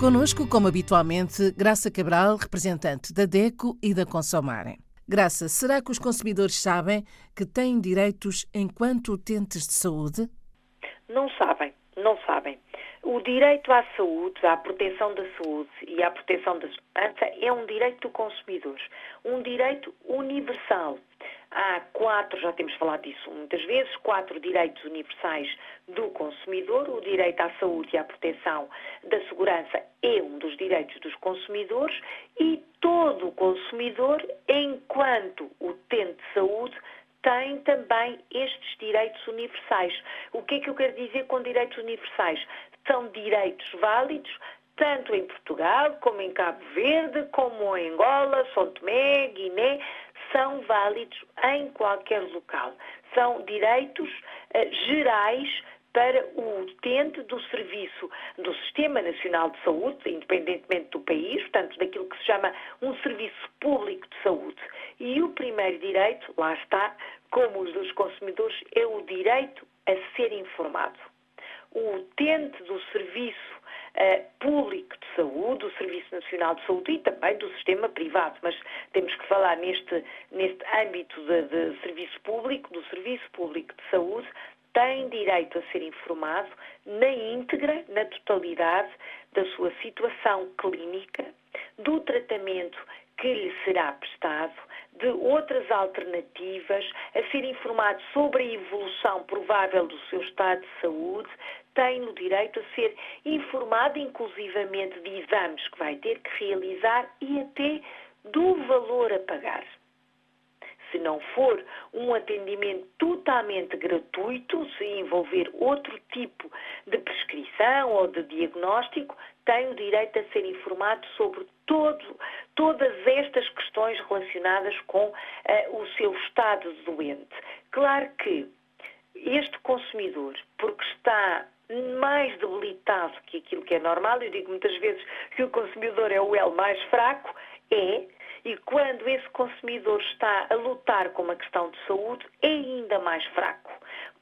Conosco, como habitualmente, Graça Cabral, representante da DECO e da Consomarem. Graça, será que os consumidores sabem que têm direitos enquanto utentes de saúde? Não sabem, não sabem. O direito à saúde, à proteção da saúde e à proteção da segurança é um direito do consumidor, um direito universal. Há quatro, já temos falado disso muitas vezes, quatro direitos universais do consumidor. O direito à saúde e à proteção da segurança é um dos direitos dos consumidores e todo consumidor, enquanto utente de saúde, tem também estes direitos universais. O que é que eu quero dizer com direitos universais? São direitos válidos tanto em Portugal, como em Cabo Verde, como em Angola, São Tomé, Guiné, são válidos em qualquer local. São direitos uh, gerais para o utente do serviço do Sistema Nacional de Saúde, independentemente do país, portanto, daquilo que se chama um serviço público de saúde. E o primeiro direito, lá está, como os dos consumidores, é o direito a ser informado. O utente do serviço público de saúde, do Serviço Nacional de Saúde e também do sistema privado, mas temos que falar neste, neste âmbito de, de serviço público, do Serviço Público de Saúde, tem direito a ser informado na íntegra, na totalidade da sua situação clínica, do tratamento que lhe será prestado, de outras alternativas, a ser informado sobre a evolução provável do seu estado de saúde, tem o direito a ser informado inclusivamente de exames que vai ter que realizar e até do valor a pagar se não for um atendimento totalmente gratuito, se envolver outro tipo de prescrição ou de diagnóstico, tem o direito a ser informado sobre todo, todas estas questões relacionadas com uh, o seu estado doente. Claro que este consumidor, porque está mais debilitado que aquilo que é normal, eu digo muitas vezes que o consumidor é o elo mais fraco, é, e quando esse consumidor está a lutar com uma questão de saúde, é ainda mais fraco,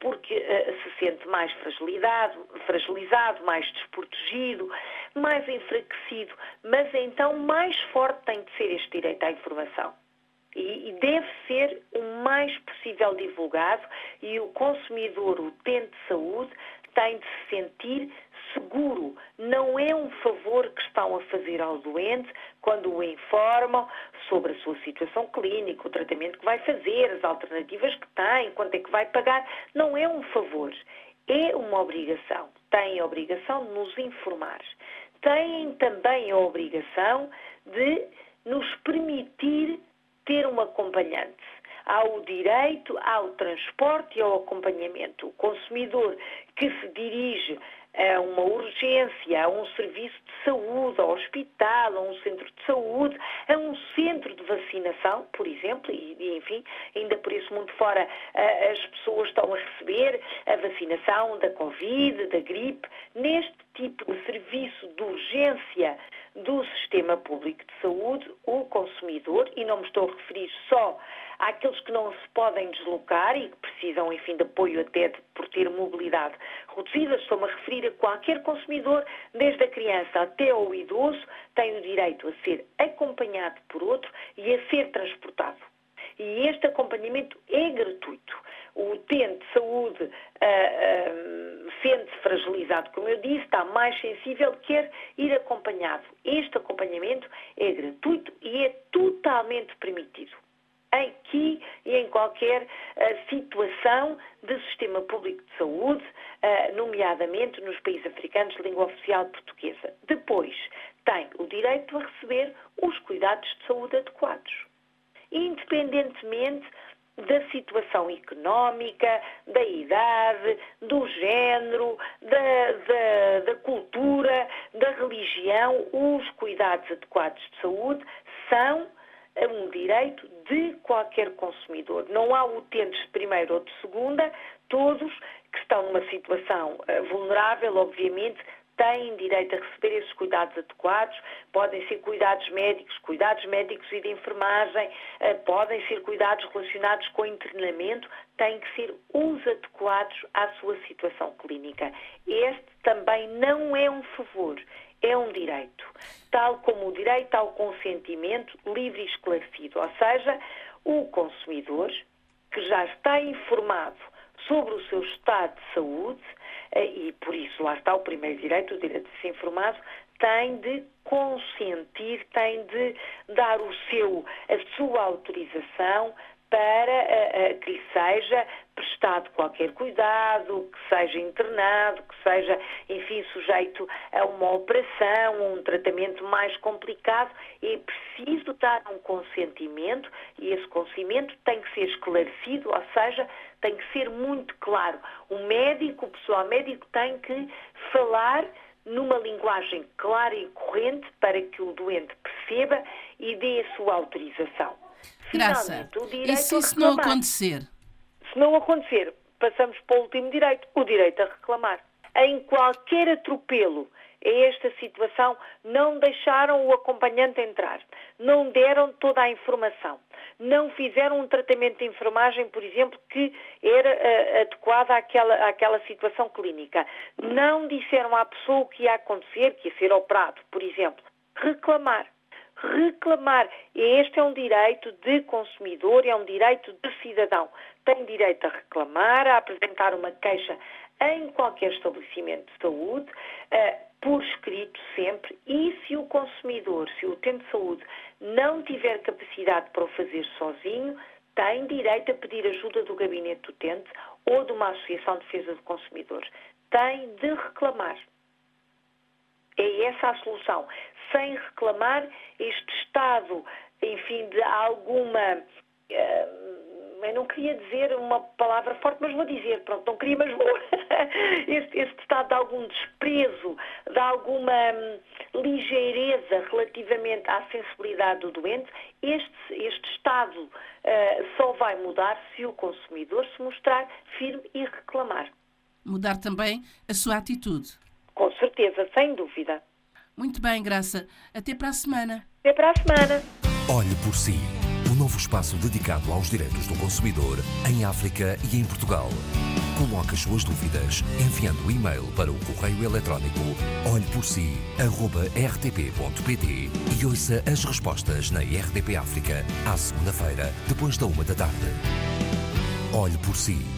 porque uh, se sente mais fragilizado, mais desprotegido, mais enfraquecido, mas então mais forte tem de ser este direito à informação. E deve ser o mais possível divulgado e o consumidor, o utente de saúde, tem de se sentir seguro. Não é um favor que estão a fazer ao doente quando o informam sobre a sua situação clínica, o tratamento que vai fazer, as alternativas que tem, quanto é que vai pagar. Não é um favor, é uma obrigação. Tem a obrigação de nos informar. Têm também a obrigação de nos permitir ter um acompanhante há o direito ao transporte e ao acompanhamento. O consumidor que se dirige a uma urgência, a um serviço de saúde, ao hospital, a um centro de saúde, a um centro de vacinação, por exemplo, e, enfim, ainda por isso mundo fora as pessoas estão a receber a vacinação da Covid, da gripe, neste tipo de serviço de urgência do sistema público de saúde, o consumidor, e não me estou a referir só àqueles que não se podem deslocar e que precisam, enfim, de apoio até de, por ter mobilidade reduzida, estou-me a referir a qualquer consumidor, desde a criança até ao idoso, tem o direito a ser acompanhado por outro e a ser transportado. E este acompanhamento é gratuito. O utente de saúde uh, uh, sente-se fragilizado, como eu disse, está mais sensível, quer ir acompanhado. Este acompanhamento é gratuito e é totalmente permitido aqui e em qualquer uh, situação de sistema público de saúde, uh, nomeadamente nos países africanos de língua oficial portuguesa. Depois, tem o direito a receber os cuidados de saúde adequados, independentemente da situação económica, da idade, do género, da, da, da, cultura, da religião, os cuidados adequados de saúde são um direito de qualquer consumidor. Não há utentes de primeira ou de segunda, todos que estão numa situação uh, vulnerável, obviamente, têm direito a receber esses cuidados adequados, podem ser cuidados médicos, cuidados médicos e de enfermagem, uh, podem ser cuidados relacionados com internamento, têm que ser os adequados à sua situação clínica. Este também não é um favor, é um direito, tal como o direito ao consentimento livre e esclarecido, ou seja, o consumidor que já está informado sobre o seu estado de saúde, eh, e por isso lá está o primeiro direito, o direito de ser informado, tem de consentir, tem de dar o seu, a sua autorização para uh, uh, que lhe seja prestado qualquer cuidado, que seja internado, que seja, enfim, sujeito a uma operação, um tratamento mais complicado. É preciso dar um consentimento e esse consentimento tem que ser esclarecido, ou seja, tem que ser muito claro. O médico, o pessoal médico tem que falar numa linguagem clara e corrente para que o doente perceba a sua autorização. Graça, e se isso não acontecer? Se não acontecer, passamos para o último direito, o direito a reclamar. Em qualquer atropelo a esta situação, não deixaram o acompanhante entrar, não deram toda a informação, não fizeram um tratamento de enfermagem, por exemplo, que era uh, adequado àquela, àquela situação clínica, não disseram à pessoa o que ia acontecer, que ia ser operado, por exemplo. Reclamar reclamar. Este é um direito de consumidor, é um direito de cidadão. Tem direito a reclamar, a apresentar uma queixa em qualquer estabelecimento de saúde, uh, por escrito sempre, e se o consumidor, se o utente de saúde não tiver capacidade para o fazer sozinho, tem direito a pedir ajuda do gabinete do utente ou de uma associação de defesa do consumidor. Tem de reclamar. É essa a solução. Sem reclamar este estado, enfim, de alguma. Uh, eu não queria dizer uma palavra forte, mas vou dizer, pronto, não queria, mas vou. Este, este estado de algum desprezo, de alguma hum, ligeireza relativamente à sensibilidade do doente, este, este estado uh, só vai mudar se o consumidor se mostrar firme e reclamar. Mudar também a sua atitude. Com certeza, sem dúvida. Muito bem, Graça. Até para a semana. Até para a semana. Olhe por si. O um novo espaço dedicado aos direitos do consumidor em África e em Portugal. Coloque as suas dúvidas enviando o e-mail para o correio eletrónico olheporsi.rtp.pt e ouça as respostas na RDP África à segunda-feira, depois da uma da tarde. Olhe por si.